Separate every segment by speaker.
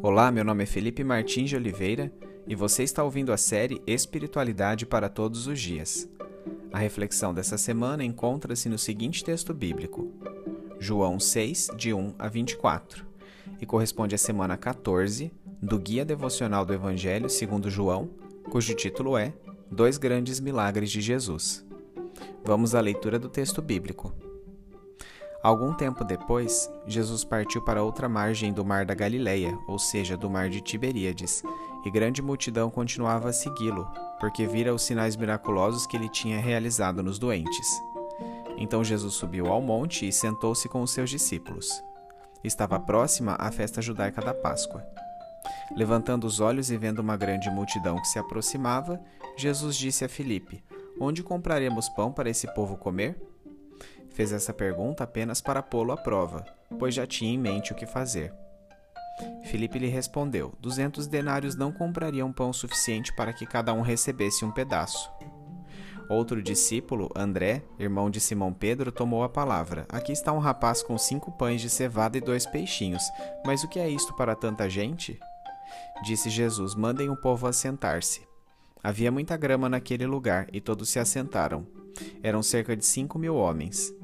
Speaker 1: Olá, meu nome é Felipe Martins de Oliveira e você está ouvindo a série Espiritualidade para Todos os Dias. A reflexão dessa semana encontra-se no seguinte texto bíblico, João 6, de 1 a 24, e corresponde à semana 14 do Guia Devocional do Evangelho segundo João, cujo título é Dois Grandes Milagres de Jesus. Vamos à leitura do texto bíblico. Algum tempo depois, Jesus partiu para outra margem do mar da Galileia, ou seja, do mar de Tiberíades, e grande multidão continuava a segui-lo, porque vira os sinais miraculosos que ele tinha realizado nos doentes. Então Jesus subiu ao monte e sentou-se com os seus discípulos. Estava próxima a festa judaica da Páscoa. Levantando os olhos e vendo uma grande multidão que se aproximava, Jesus disse a Filipe: Onde compraremos pão para esse povo comer? Fez essa pergunta apenas para pô-lo à prova, pois já tinha em mente o que fazer. Filipe lhe respondeu: Duzentos denários não comprariam pão suficiente para que cada um recebesse um pedaço. Outro discípulo, André, irmão de Simão Pedro, tomou a palavra. Aqui está um rapaz com cinco pães de cevada e dois peixinhos. Mas o que é isto para tanta gente? Disse Jesus: Mandem o povo assentar-se. Havia muita grama naquele lugar e todos se assentaram. Eram cerca de cinco mil homens.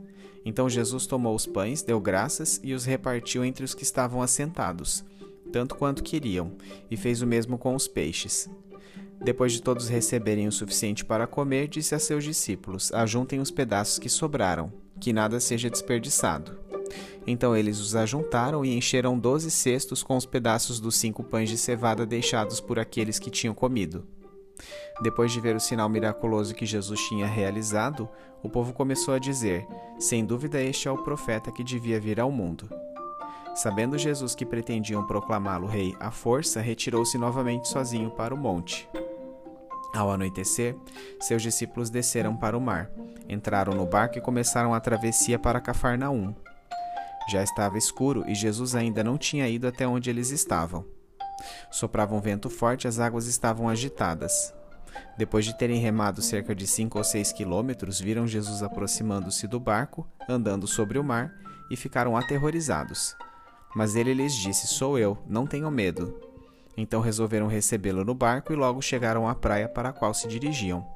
Speaker 1: Então Jesus tomou os pães, deu graças e os repartiu entre os que estavam assentados, tanto quanto queriam, e fez o mesmo com os peixes. Depois de todos receberem o suficiente para comer, disse a seus discípulos: Ajuntem os pedaços que sobraram, que nada seja desperdiçado. Então eles os ajuntaram e encheram doze cestos com os pedaços dos cinco pães de cevada deixados por aqueles que tinham comido. Depois de ver o sinal miraculoso que Jesus tinha realizado, o povo começou a dizer: Sem dúvida, este é o profeta que devia vir ao mundo. Sabendo Jesus que pretendiam proclamá-lo rei à força, retirou-se novamente sozinho para o monte. Ao anoitecer, seus discípulos desceram para o mar, entraram no barco e começaram a travessia para Cafarnaum. Já estava escuro e Jesus ainda não tinha ido até onde eles estavam. Soprava um vento forte, as águas estavam agitadas. Depois de terem remado cerca de cinco ou seis quilômetros, viram Jesus aproximando-se do barco, andando sobre o mar, e ficaram aterrorizados. Mas ele lhes disse: Sou eu, não tenham medo. Então resolveram recebê-lo no barco e logo chegaram à praia para a qual se dirigiam.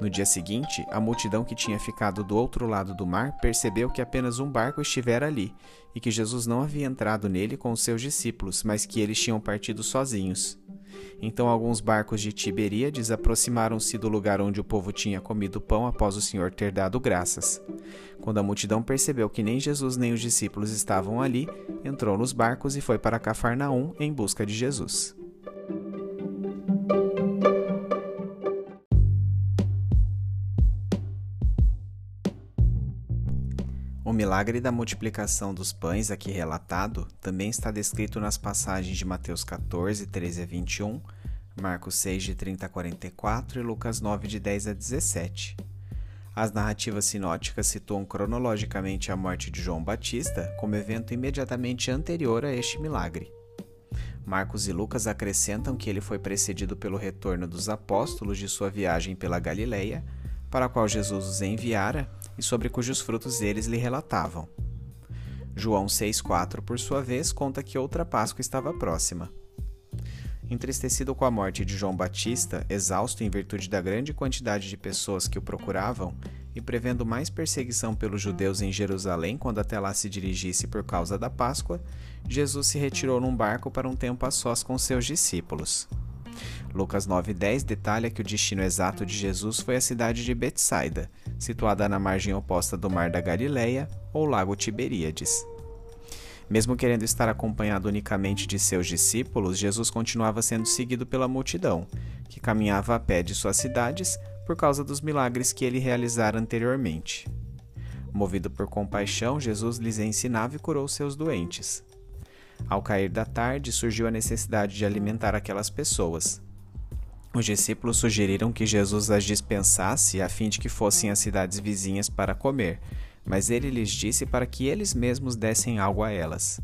Speaker 1: No dia seguinte, a multidão que tinha ficado do outro lado do mar percebeu que apenas um barco estivera ali e que Jesus não havia entrado nele com os seus discípulos, mas que eles tinham partido sozinhos. Então alguns barcos de Tiberíades aproximaram-se do lugar onde o povo tinha comido pão após o Senhor ter dado graças. Quando a multidão percebeu que nem Jesus nem os discípulos estavam ali, entrou nos barcos e foi para Cafarnaum em busca de Jesus. Milagre da multiplicação dos pães aqui relatado também está descrito nas passagens de Mateus 14, 13 a 21, Marcos 6, de 30 a 44 e Lucas 9, de 10 a 17. As narrativas sinóticas situam cronologicamente a morte de João Batista como evento imediatamente anterior a este milagre. Marcos e Lucas acrescentam que ele foi precedido pelo retorno dos apóstolos de sua viagem pela Galileia, para a qual Jesus os enviara e sobre cujos frutos eles lhe relatavam. João 6,4, por sua vez, conta que outra Páscoa estava próxima. Entristecido com a morte de João Batista, exausto em virtude da grande quantidade de pessoas que o procuravam, e prevendo mais perseguição pelos judeus em Jerusalém quando até lá se dirigisse por causa da Páscoa, Jesus se retirou num barco para um tempo a sós com seus discípulos. Lucas 9,10 detalha que o destino exato de Jesus foi a cidade de Betsaida, situada na margem oposta do Mar da Galileia ou Lago Tiberíades. Mesmo querendo estar acompanhado unicamente de seus discípulos, Jesus continuava sendo seguido pela multidão, que caminhava a pé de suas cidades por causa dos milagres que ele realizara anteriormente. Movido por compaixão, Jesus lhes ensinava e curou seus doentes. Ao cair da tarde, surgiu a necessidade de alimentar aquelas pessoas. Os discípulos sugeriram que Jesus as dispensasse a fim de que fossem às cidades vizinhas para comer, mas ele lhes disse para que eles mesmos dessem algo a elas.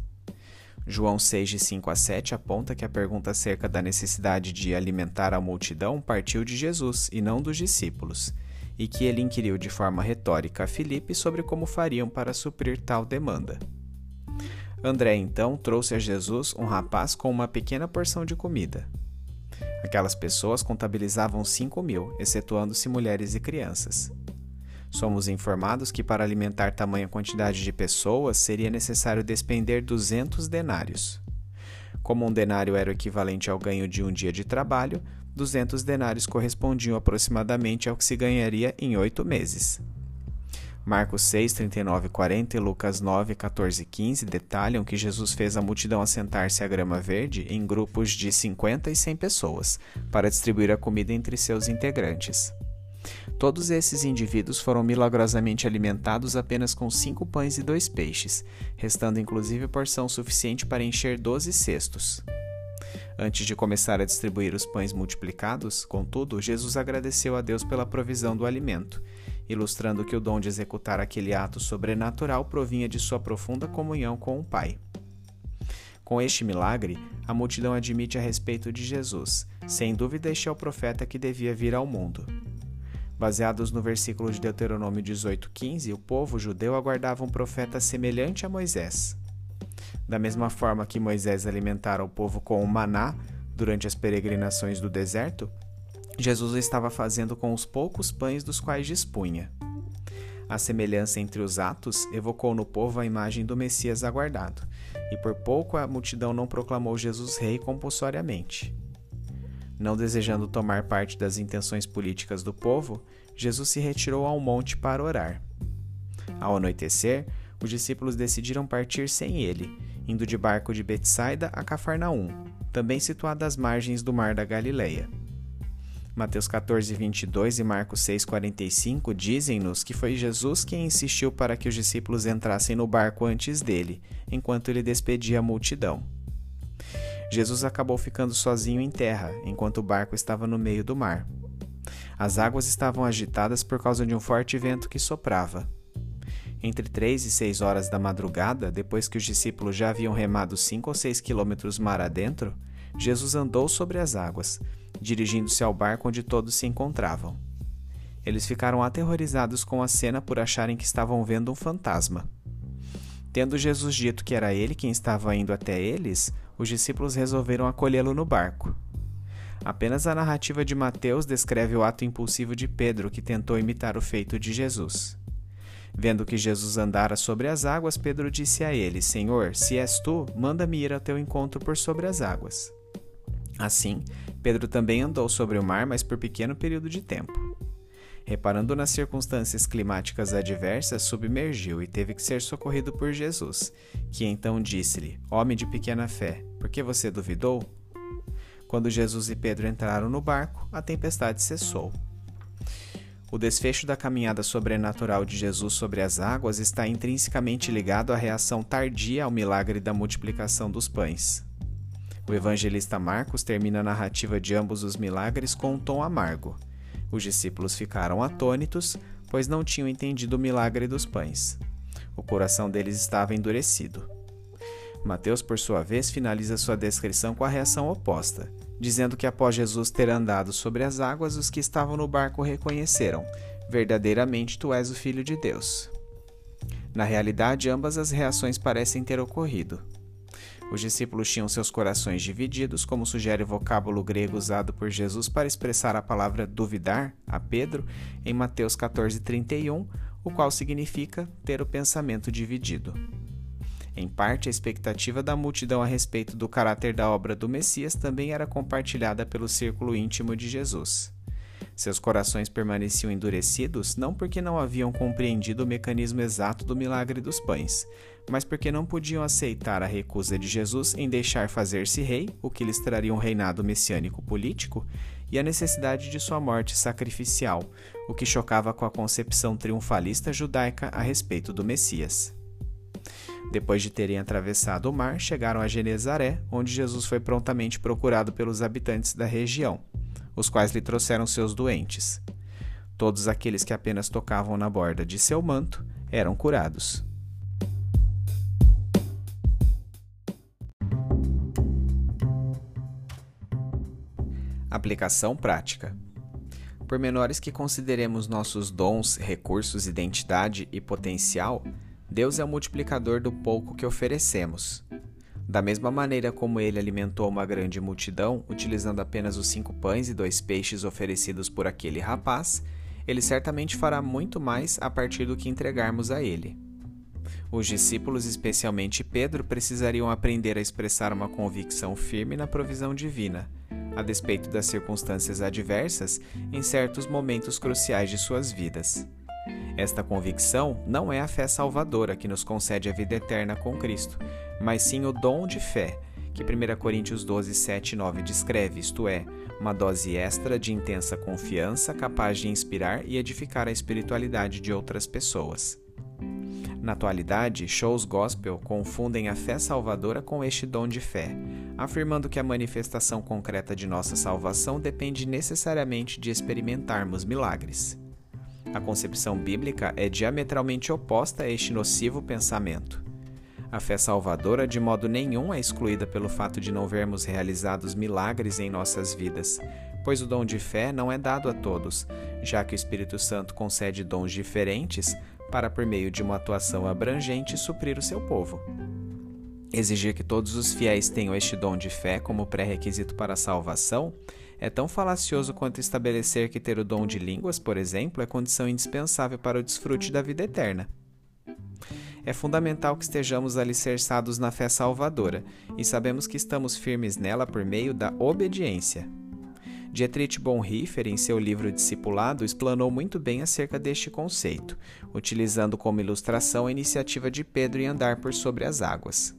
Speaker 1: João 6, de 5 a 7 aponta que a pergunta acerca da necessidade de alimentar a multidão partiu de Jesus e não dos discípulos, e que ele inquiriu de forma retórica a Filipe sobre como fariam para suprir tal demanda. André então trouxe a Jesus um rapaz com uma pequena porção de comida. Aquelas pessoas contabilizavam cinco mil, excetuando-se mulheres e crianças. Somos informados que para alimentar tamanha quantidade de pessoas seria necessário despender 200 denários. Como um denário era o equivalente ao ganho de um dia de trabalho, 200 denários correspondiam aproximadamente ao que se ganharia em oito meses. Marcos 6, 39 e 40 e Lucas 9, 14 e 15 detalham que Jesus fez a multidão assentar-se à grama verde em grupos de 50 e 100 pessoas, para distribuir a comida entre seus integrantes. Todos esses indivíduos foram milagrosamente alimentados apenas com cinco pães e dois peixes, restando inclusive porção suficiente para encher doze cestos. Antes de começar a distribuir os pães multiplicados, contudo, Jesus agradeceu a Deus pela provisão do alimento ilustrando que o dom de executar aquele ato sobrenatural provinha de sua profunda comunhão com o Pai. Com este milagre, a multidão admite a respeito de Jesus. Sem dúvida, este é o profeta que devia vir ao mundo. Baseados no versículo de Deuteronômio 18,15, o povo judeu aguardava um profeta semelhante a Moisés. Da mesma forma que Moisés alimentara o povo com o maná durante as peregrinações do deserto, Jesus estava fazendo com os poucos pães dos quais dispunha. A semelhança entre os atos evocou no povo a imagem do Messias aguardado, e por pouco a multidão não proclamou Jesus rei compulsoriamente. Não desejando tomar parte das intenções políticas do povo, Jesus se retirou ao monte para orar. Ao anoitecer, os discípulos decidiram partir sem ele, indo de barco de Betsaida a Cafarnaum, também situada às margens do mar da Galileia. Mateus 14, 22 e Marcos 6, 45 dizem-nos que foi Jesus quem insistiu para que os discípulos entrassem no barco antes dele, enquanto ele despedia a multidão. Jesus acabou ficando sozinho em terra, enquanto o barco estava no meio do mar. As águas estavam agitadas por causa de um forte vento que soprava. Entre três e seis horas da madrugada, depois que os discípulos já haviam remado cinco ou seis quilômetros mar adentro, Jesus andou sobre as águas, dirigindo-se ao barco onde todos se encontravam. Eles ficaram aterrorizados com a cena por acharem que estavam vendo um fantasma. Tendo Jesus dito que era ele quem estava indo até eles, os discípulos resolveram acolhê-lo no barco. Apenas a narrativa de Mateus descreve o ato impulsivo de Pedro que tentou imitar o feito de Jesus. Vendo que Jesus andara sobre as águas, Pedro disse a ele: Senhor, se és tu, manda-me ir ao teu encontro por sobre as águas. Assim, Pedro também andou sobre o mar, mas por pequeno período de tempo. Reparando nas circunstâncias climáticas adversas, submergiu e teve que ser socorrido por Jesus, que então disse-lhe: Homem de pequena fé, por que você duvidou? Quando Jesus e Pedro entraram no barco, a tempestade cessou. O desfecho da caminhada sobrenatural de Jesus sobre as águas está intrinsecamente ligado à reação tardia ao milagre da multiplicação dos pães. O evangelista Marcos termina a narrativa de ambos os milagres com um tom amargo. Os discípulos ficaram atônitos, pois não tinham entendido o milagre dos pães. O coração deles estava endurecido. Mateus, por sua vez, finaliza sua descrição com a reação oposta, dizendo que após Jesus ter andado sobre as águas, os que estavam no barco reconheceram: Verdadeiramente tu és o Filho de Deus. Na realidade, ambas as reações parecem ter ocorrido. Os discípulos tinham seus corações divididos, como sugere o vocábulo grego usado por Jesus para expressar a palavra duvidar a Pedro em Mateus 14:31, o qual significa ter o pensamento dividido. Em parte, a expectativa da multidão a respeito do caráter da obra do Messias também era compartilhada pelo círculo íntimo de Jesus. Seus corações permaneciam endurecidos não porque não haviam compreendido o mecanismo exato do milagre dos pães, mas porque não podiam aceitar a recusa de Jesus em deixar fazer-se rei, o que lhes traria um reinado messiânico político, e a necessidade de sua morte sacrificial, o que chocava com a concepção triunfalista judaica a respeito do Messias. Depois de terem atravessado o mar, chegaram a Genezaré, onde Jesus foi prontamente procurado pelos habitantes da região os quais lhe trouxeram seus doentes. Todos aqueles que apenas tocavam na borda de seu manto eram curados. Aplicação prática. Por menores que consideremos nossos dons, recursos, identidade e potencial, Deus é o multiplicador do pouco que oferecemos. Da mesma maneira como ele alimentou uma grande multidão, utilizando apenas os cinco pães e dois peixes oferecidos por aquele rapaz, ele certamente fará muito mais a partir do que entregarmos a ele. Os discípulos, especialmente Pedro, precisariam aprender a expressar uma convicção firme na provisão divina, a despeito das circunstâncias adversas em certos momentos cruciais de suas vidas. Esta convicção não é a fé salvadora que nos concede a vida eterna com Cristo, mas sim o dom de fé, que 1 Coríntios 12, 7 e 9 descreve, isto é, uma dose extra de intensa confiança capaz de inspirar e edificar a espiritualidade de outras pessoas. Na atualidade, shows gospel confundem a fé salvadora com este dom de fé, afirmando que a manifestação concreta de nossa salvação depende necessariamente de experimentarmos milagres. A concepção bíblica é diametralmente oposta a este nocivo pensamento. A fé salvadora de modo nenhum é excluída pelo fato de não vermos realizados milagres em nossas vidas, pois o dom de fé não é dado a todos, já que o Espírito Santo concede dons diferentes para, por meio de uma atuação abrangente, suprir o seu povo. Exigir que todos os fiéis tenham este dom de fé como pré-requisito para a salvação é tão falacioso quanto estabelecer que ter o dom de línguas, por exemplo, é condição indispensável para o desfrute da vida eterna. É fundamental que estejamos alicerçados na fé salvadora e sabemos que estamos firmes nela por meio da obediência. Dietrich Bonhoeffer, em seu livro Discipulado, explanou muito bem acerca deste conceito, utilizando como ilustração a iniciativa de Pedro em andar por sobre as águas.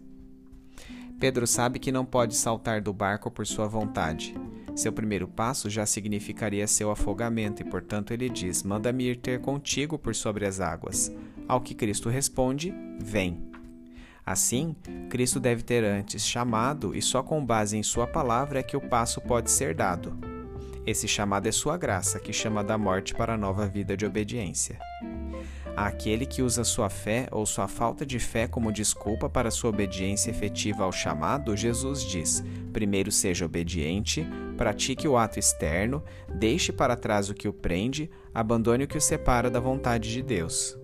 Speaker 1: Pedro sabe que não pode saltar do barco por sua vontade. Seu primeiro passo já significaria seu afogamento e, portanto, ele diz: Manda-me ir ter contigo por sobre as águas. Ao que Cristo responde: Vem. Assim, Cristo deve ter antes chamado, e só com base em Sua palavra é que o passo pode ser dado. Esse chamado é Sua graça, que chama da morte para a nova vida de obediência. Aquele que usa sua fé ou sua falta de fé como desculpa para sua obediência efetiva ao chamado, Jesus diz: primeiro seja obediente, pratique o ato externo, deixe para trás o que o prende, abandone o que o separa da vontade de Deus.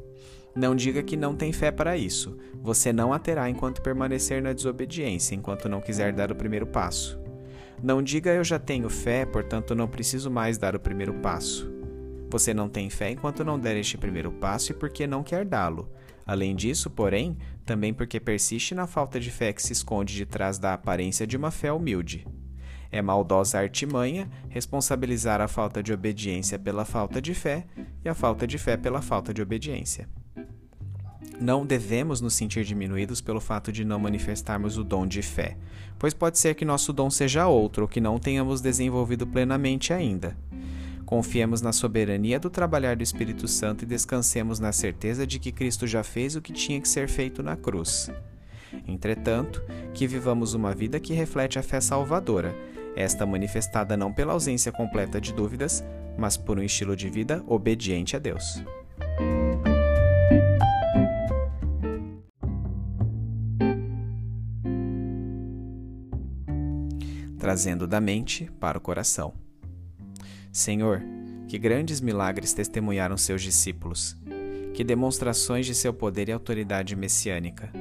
Speaker 1: Não diga que não tem fé para isso. Você não a terá enquanto permanecer na desobediência, enquanto não quiser dar o primeiro passo. Não diga eu já tenho fé, portanto não preciso mais dar o primeiro passo. Você não tem fé enquanto não der este primeiro passo e porque não quer dá-lo. Além disso, porém, também porque persiste na falta de fé que se esconde de trás da aparência de uma fé humilde. É maldosa artimanha responsabilizar a falta de obediência pela falta de fé e a falta de fé pela falta de obediência. Não devemos nos sentir diminuídos pelo fato de não manifestarmos o dom de fé, pois pode ser que nosso dom seja outro ou que não tenhamos desenvolvido plenamente ainda. Confiemos na soberania do trabalhar do Espírito Santo e descansemos na certeza de que Cristo já fez o que tinha que ser feito na cruz. Entretanto, que vivamos uma vida que reflete a fé salvadora, esta manifestada não pela ausência completa de dúvidas, mas por um estilo de vida obediente a Deus. trazendo da mente para o coração. Senhor, que grandes milagres testemunharam seus discípulos, que demonstrações de seu poder e autoridade messiânica.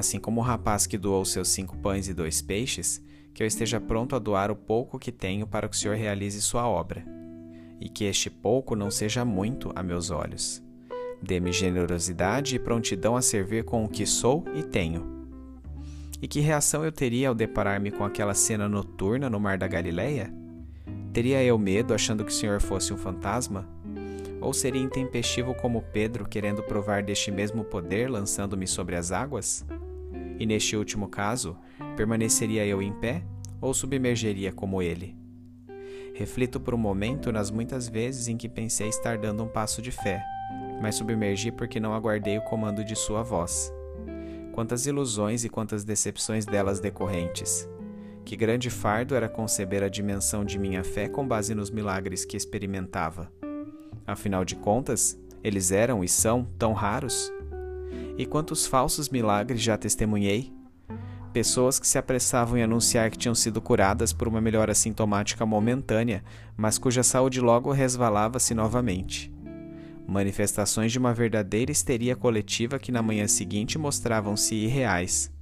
Speaker 1: Assim como o rapaz que doou seus cinco pães e dois peixes, que eu esteja pronto a doar o pouco que tenho para que o Senhor realize sua obra, e que este pouco não seja muito a meus olhos. Dê-me generosidade e prontidão a servir com o que sou e tenho e que reação eu teria ao deparar-me com aquela cena noturna no mar da Galileia? Teria eu medo achando que o Senhor fosse um fantasma? Ou seria intempestivo como Pedro, querendo provar deste mesmo poder, lançando-me sobre as águas? E neste último caso, permaneceria eu em pé ou submergeria como ele? Reflito por um momento nas muitas vezes em que pensei estar dando um passo de fé, mas submergi porque não aguardei o comando de sua voz quantas ilusões e quantas decepções delas decorrentes. Que grande fardo era conceber a dimensão de minha fé com base nos milagres que experimentava. Afinal de contas, eles eram e são tão raros. E quantos falsos milagres já testemunhei? Pessoas que se apressavam em anunciar que tinham sido curadas por uma melhora sintomática momentânea, mas cuja saúde logo resvalava-se novamente manifestações de uma verdadeira histeria coletiva que na manhã seguinte mostravam-se irreais.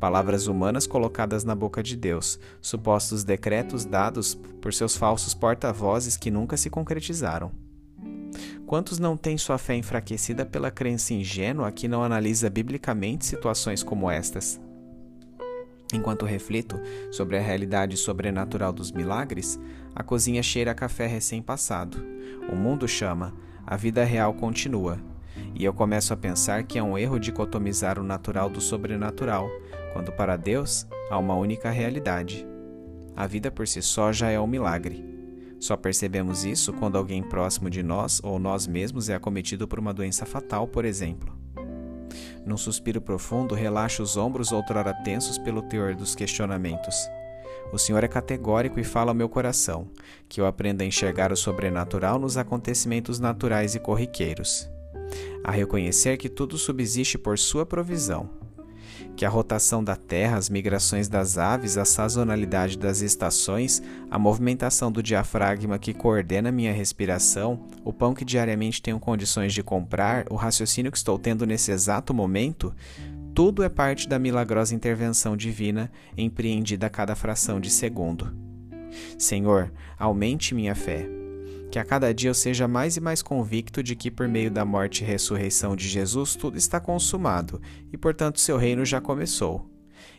Speaker 1: Palavras humanas colocadas na boca de Deus, supostos decretos dados por seus falsos porta-vozes que nunca se concretizaram. Quantos não têm sua fé enfraquecida pela crença ingênua que não analisa biblicamente situações como estas? Enquanto reflito sobre a realidade sobrenatural dos milagres, a cozinha cheira a café recém-passado. O mundo chama, a vida real continua. E eu começo a pensar que é um erro dicotomizar o natural do sobrenatural, quando para Deus há uma única realidade. A vida por si só já é um milagre. Só percebemos isso quando alguém próximo de nós ou nós mesmos é acometido por uma doença fatal, por exemplo. Num suspiro profundo, relaxo os ombros outrora tensos pelo teor dos questionamentos. O Senhor é categórico e fala ao meu coração, que eu aprenda a enxergar o sobrenatural nos acontecimentos naturais e corriqueiros. A reconhecer que tudo subsiste por sua provisão, que a rotação da terra, as migrações das aves, a sazonalidade das estações, a movimentação do diafragma que coordena minha respiração, o pão que diariamente tenho condições de comprar, o raciocínio que estou tendo nesse exato momento, tudo é parte da milagrosa intervenção divina empreendida a cada fração de segundo. Senhor, aumente minha fé que a cada dia eu seja mais e mais convicto de que, por meio da morte e ressurreição de Jesus, tudo está consumado e, portanto, seu reino já começou.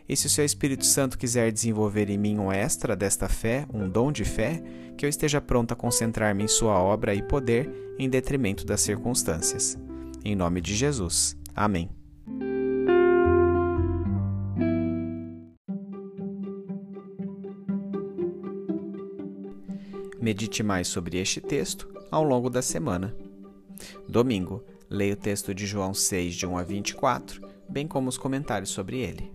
Speaker 1: E se o seu Espírito Santo quiser desenvolver em mim um extra desta fé, um dom de fé, que eu esteja pronto a concentrar-me em sua obra e poder em detrimento das circunstâncias. Em nome de Jesus. Amém. Medite mais sobre este texto ao longo da semana. Domingo, leia o texto de João 6, de 1 a 24, bem como os comentários sobre ele.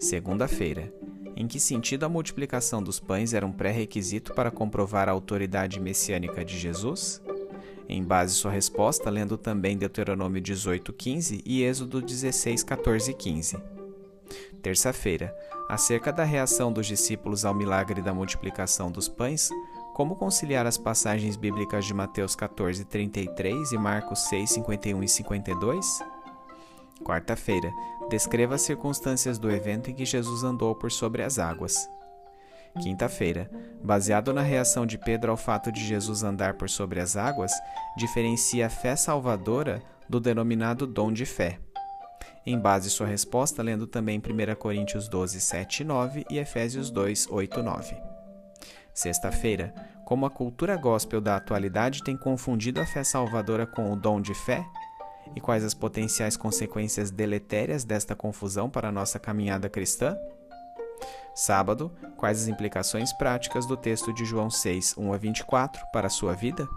Speaker 1: Segunda-feira, em que sentido a multiplicação dos pães era um pré-requisito para comprovar a autoridade messiânica de Jesus? Em base sua resposta, lendo também Deuteronômio 18, 15 e Êxodo 16, 14 e 15. Terça-feira, acerca da reação dos discípulos ao milagre da multiplicação dos pães, como conciliar as passagens bíblicas de Mateus 14, 33 e Marcos 6, 51 e 52? Quarta-feira, descreva as circunstâncias do evento em que Jesus andou por sobre as águas. Quinta-feira, baseado na reação de Pedro ao fato de Jesus andar por sobre as águas, diferencia a fé salvadora do denominado dom de fé. Em base sua resposta, lendo também 1 Coríntios 12, 7 e 9 e Efésios 2, 8 e 9. Sexta-feira, como a cultura gospel da atualidade tem confundido a fé salvadora com o dom de fé? E quais as potenciais consequências deletérias desta confusão para a nossa caminhada cristã? Sábado, quais as implicações práticas do texto de João 6, 1 a 24 para a sua vida?